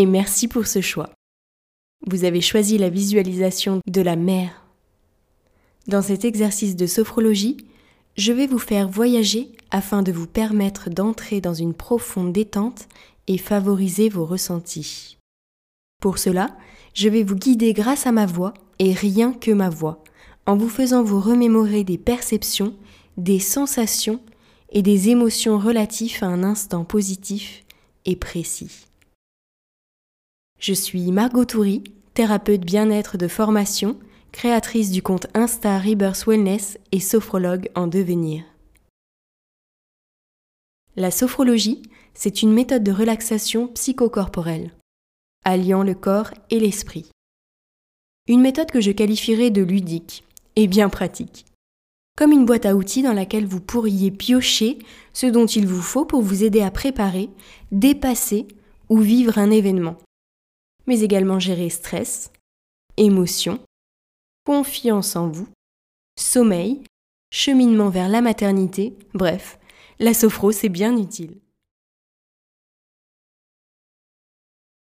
Et merci pour ce choix. Vous avez choisi la visualisation de la mer. Dans cet exercice de sophrologie, je vais vous faire voyager afin de vous permettre d'entrer dans une profonde détente et favoriser vos ressentis. Pour cela, je vais vous guider grâce à ma voix et rien que ma voix, en vous faisant vous remémorer des perceptions, des sensations et des émotions relatifs à un instant positif et précis. Je suis Margot Toury, thérapeute bien-être de formation, créatrice du compte Insta Rebirth Wellness et sophrologue en devenir. La sophrologie, c'est une méthode de relaxation psychocorporelle, alliant le corps et l'esprit. Une méthode que je qualifierais de ludique et bien pratique comme une boîte à outils dans laquelle vous pourriez piocher ce dont il vous faut pour vous aider à préparer, dépasser ou vivre un événement, mais également gérer stress, émotion, confiance en vous, sommeil, cheminement vers la maternité, bref, la sophro c'est bien utile.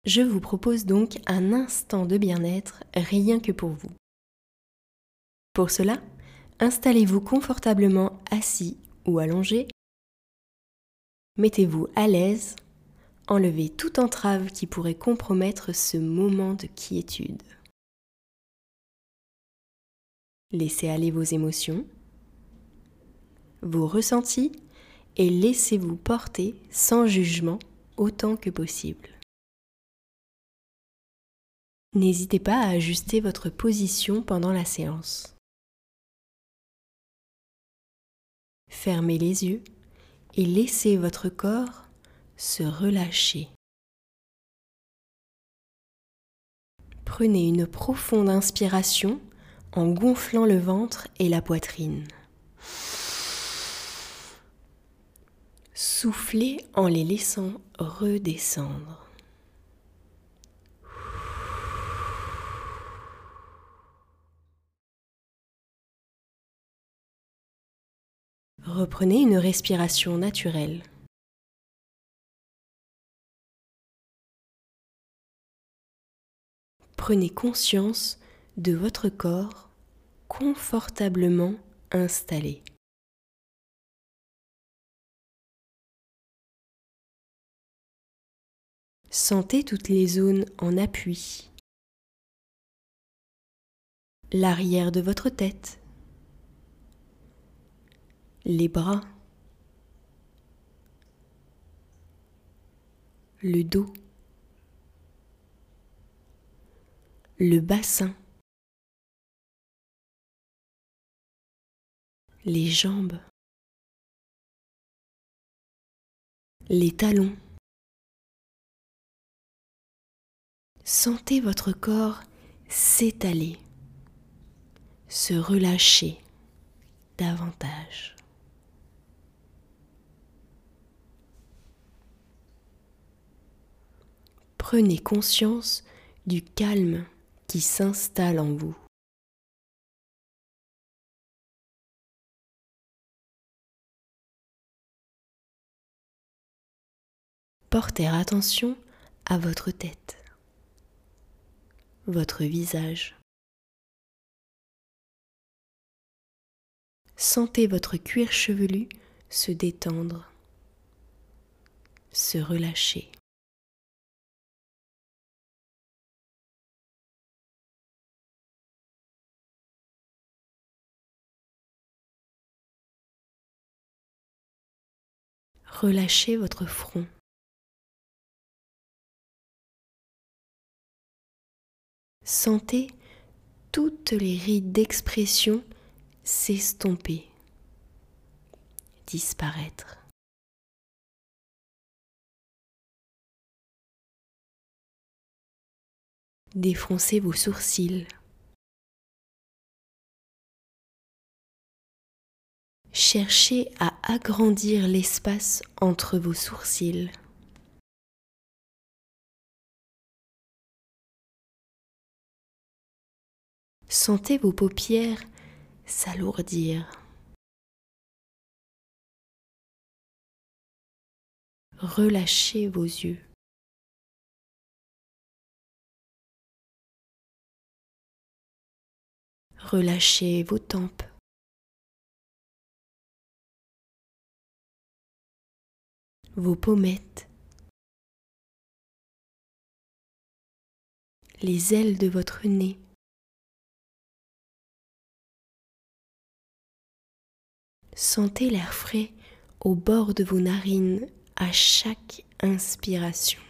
Je vous propose donc un instant de bien-être rien que pour vous. Pour cela, Installez-vous confortablement assis ou allongé. Mettez-vous à l'aise. Enlevez toute entrave qui pourrait compromettre ce moment de quiétude. Laissez aller vos émotions, vos ressentis et laissez-vous porter sans jugement autant que possible. N'hésitez pas à ajuster votre position pendant la séance. Fermez les yeux et laissez votre corps se relâcher. Prenez une profonde inspiration en gonflant le ventre et la poitrine. Soufflez en les laissant redescendre. Reprenez une respiration naturelle. Prenez conscience de votre corps confortablement installé. Sentez toutes les zones en appui. L'arrière de votre tête, les bras, le dos, le bassin, les jambes, les talons. Sentez votre corps s'étaler, se relâcher davantage. prenez conscience du calme qui s'installe en vous. Portez attention à votre tête, votre visage. Sentez votre cuir chevelu se détendre, se relâcher. Relâchez votre front. Sentez toutes les rides d'expression s'estomper, disparaître. Défroncez vos sourcils. cherchez à agrandir l'espace entre vos sourcils. Sentez vos paupières s'alourdir. Relâchez vos yeux. Relâchez vos tempes. Vos pommettes. Les ailes de votre nez. Sentez l'air frais au bord de vos narines à chaque inspiration.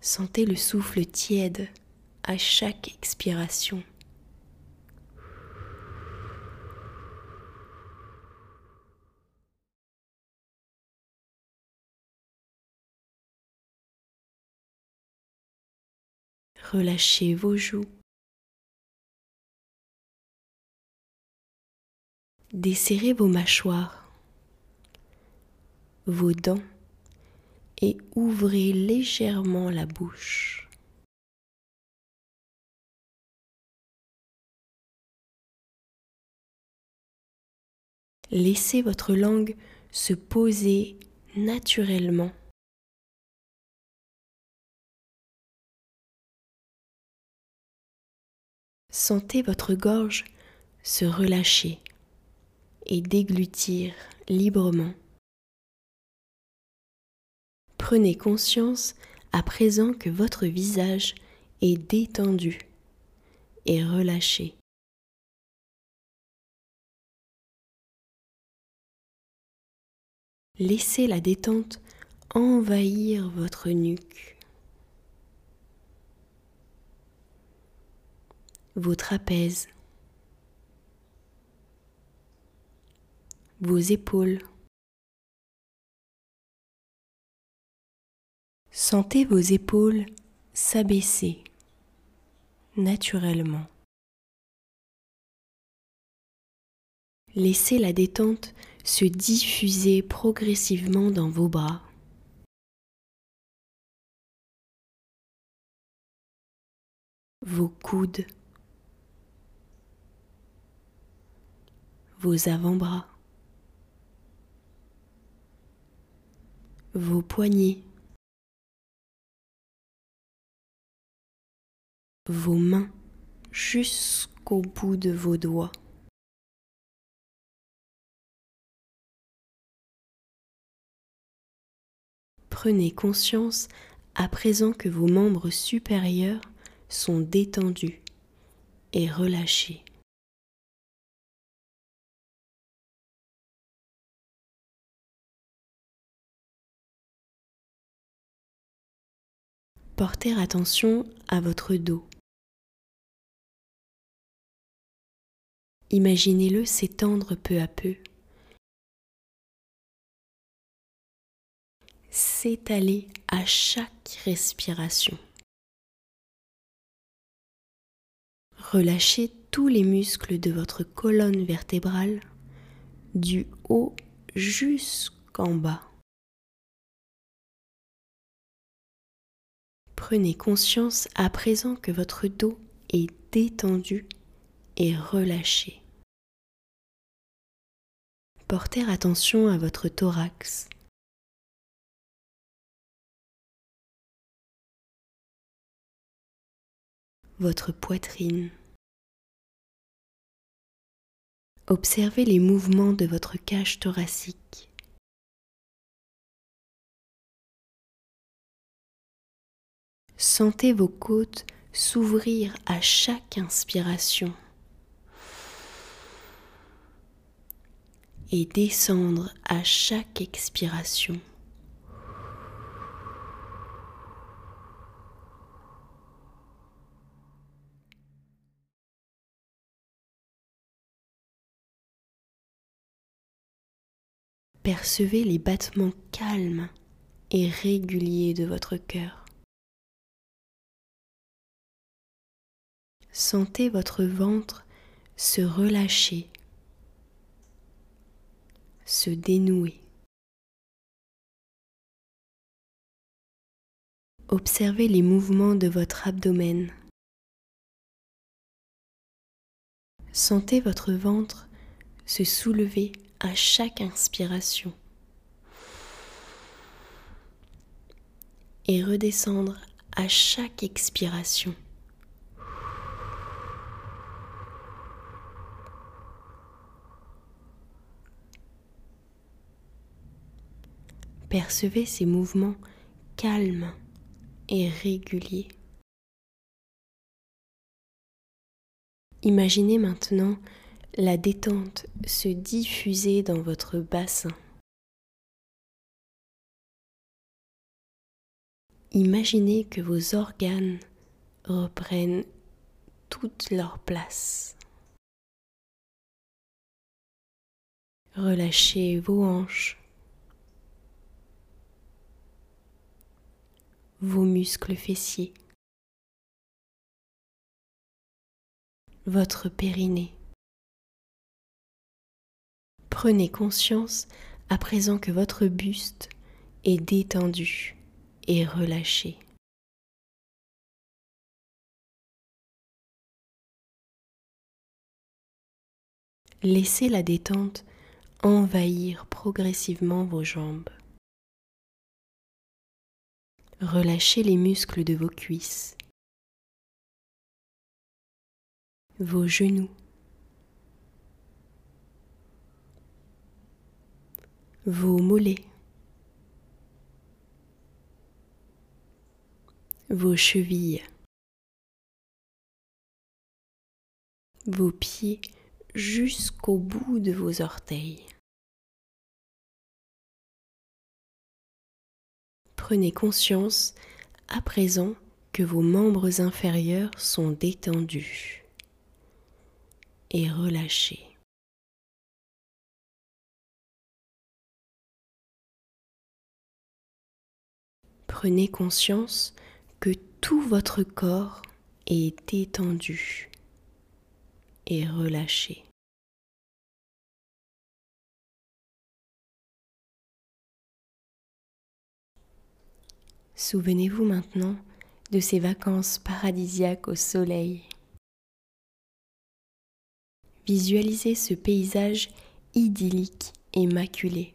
Sentez le souffle tiède à chaque expiration. Relâchez vos joues. Desserrez vos mâchoires, vos dents et ouvrez légèrement la bouche. Laissez votre langue se poser naturellement. Sentez votre gorge se relâcher et déglutir librement. Prenez conscience à présent que votre visage est détendu et relâché. Laissez la détente envahir votre nuque, vos trapèzes, vos épaules. Sentez vos épaules s'abaisser naturellement. Laissez la détente se diffuser progressivement dans vos bras. Vos coudes, vos avant-bras, vos poignets, vos mains jusqu'au bout de vos doigts. Prenez conscience à présent que vos membres supérieurs sont détendus et relâchés. Portez attention à votre dos. Imaginez-le s'étendre peu à peu, s'étaler à chaque respiration. Relâchez tous les muscles de votre colonne vertébrale du haut jusqu'en bas. Prenez conscience à présent que votre dos est détendu et relâchez. Portez attention à votre thorax. Votre poitrine. Observez les mouvements de votre cage thoracique. Sentez vos côtes s'ouvrir à chaque inspiration. et descendre à chaque expiration. Percevez les battements calmes et réguliers de votre cœur. Sentez votre ventre se relâcher se dénouer. Observez les mouvements de votre abdomen. Sentez votre ventre se soulever à chaque inspiration et redescendre à chaque expiration. Percevez ces mouvements calmes et réguliers. Imaginez maintenant la détente se diffuser dans votre bassin. Imaginez que vos organes reprennent toute leur place. Relâchez vos hanches, vos muscles fessiers, votre périnée. Prenez conscience à présent que votre buste est détendu et relâché. Laissez la détente envahir progressivement vos jambes. Relâchez les muscles de vos cuisses, vos genoux, vos mollets, vos chevilles, vos pieds jusqu'au bout de vos orteils. Prenez conscience à présent que vos membres inférieurs sont détendus et relâchés. Prenez conscience que tout votre corps est détendu et relâché. Souvenez-vous maintenant de ces vacances paradisiaques au soleil. Visualisez ce paysage idyllique et maculé.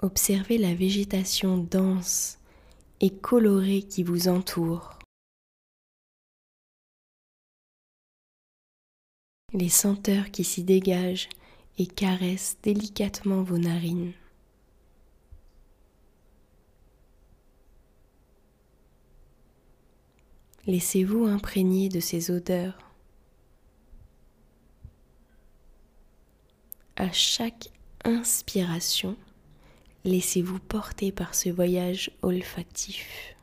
Observez la végétation dense et colorée qui vous entoure. Les senteurs qui s'y dégagent et caressent délicatement vos narines. Laissez-vous imprégner de ces odeurs. À chaque inspiration, laissez-vous porter par ce voyage olfactif.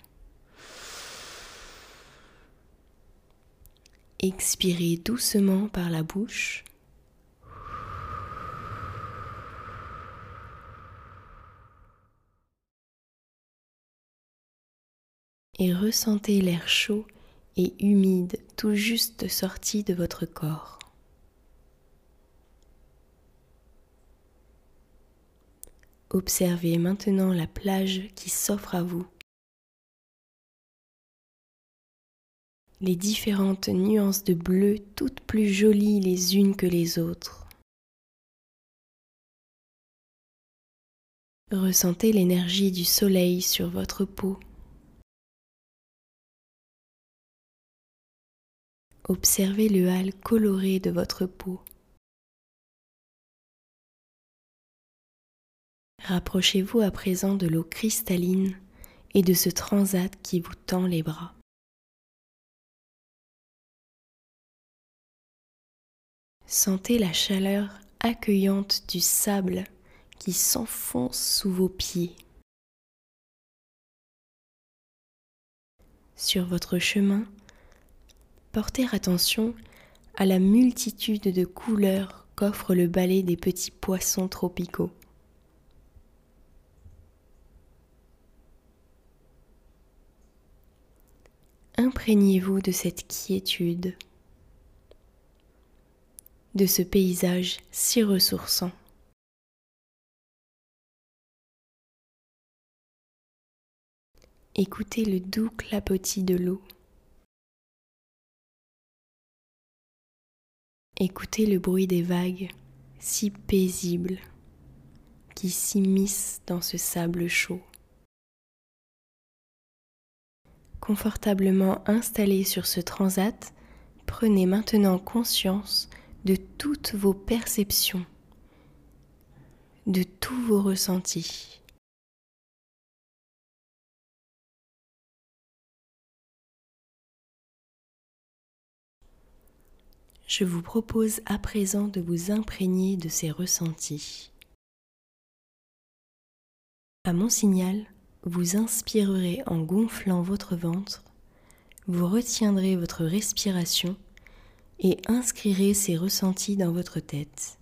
Expirez doucement par la bouche. Et ressentez l'air chaud et humide tout juste sorti de votre corps. Observez maintenant la plage qui s'offre à vous. Les différentes nuances de bleu, toutes plus jolies les unes que les autres. Ressentez l'énergie du soleil sur votre peau. Observez le hâle coloré de votre peau. Rapprochez-vous à présent de l'eau cristalline et de ce transat qui vous tend les bras. Sentez la chaleur accueillante du sable qui s'enfonce sous vos pieds. Sur votre chemin, porter attention à la multitude de couleurs qu'offre le balai des petits poissons tropicaux. Imprégnez-vous de cette quiétude, de ce paysage si ressourçant. Écoutez le doux clapotis de l'eau. Écoutez le bruit des vagues, si paisible, qui s'immiscent dans ce sable chaud. Confortablement installé sur ce transat, prenez maintenant conscience de toutes vos perceptions, de tous vos ressentis. Je vous propose à présent de vous imprégner de ces ressentis. À mon signal, vous inspirerez en gonflant votre ventre, vous retiendrez votre respiration et inscrirez ces ressentis dans votre tête.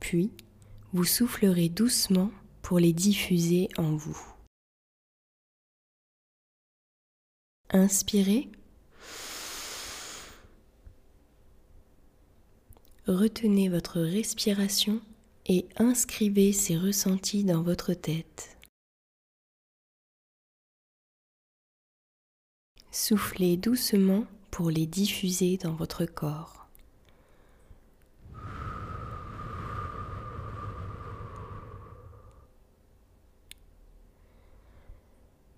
Puis, vous soufflerez doucement pour les diffuser en vous. Inspirez retenez votre respiration et inscrivez ces ressentis dans votre tête. Soufflez doucement pour les diffuser dans votre corps.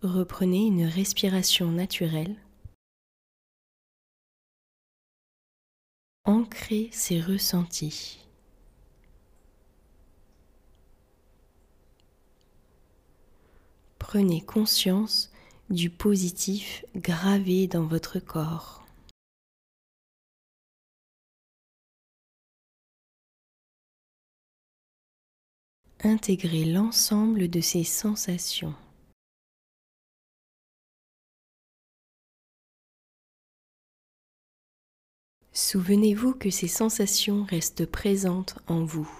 Reprenez une respiration naturelle ancrer ses ressentis. Prenez conscience du positif gravé dans votre corps. Intégrez l'ensemble de ces sensations. Souvenez-vous que ces sensations restent présentes en vous.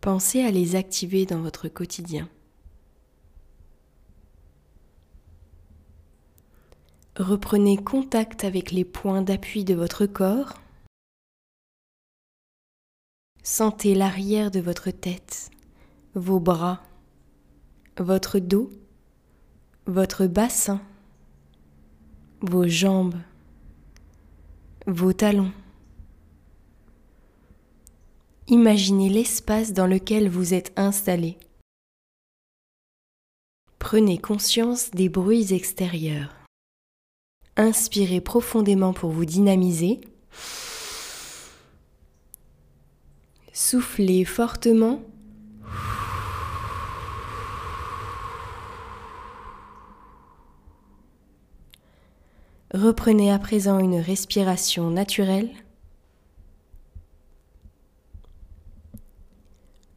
Pensez à les activer dans votre quotidien. Reprenez contact avec les points d'appui de votre corps. Sentez l'arrière de votre tête, vos bras, votre dos, votre bassin, vos jambes, vos talons. Imaginez l'espace dans lequel vous êtes installé. Prenez conscience des bruits extérieurs. Inspirez profondément pour vous dynamiser. Soufflez fortement Reprenez à présent une respiration naturelle.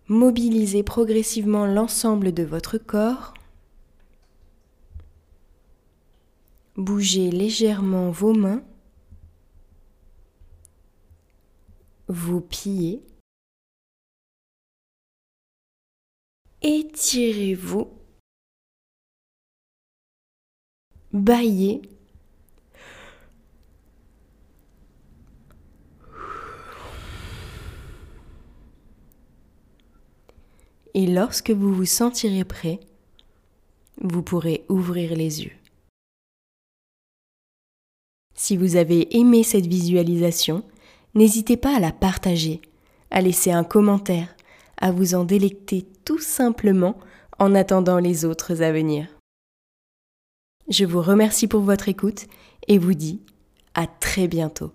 Mobilisez progressivement l'ensemble de votre corps. Bougez légèrement vos mains, vos pieds. Étirez-vous. Baillez et lorsque vous vous sentirez prêt, vous pourrez ouvrir les yeux. Si vous avez aimé cette visualisation, n'hésitez pas à la partager, à laisser un commentaire, à vous en délecter tout simplement en attendant les autres à venir. Je vous remercie pour votre écoute et vous dis à très bientôt.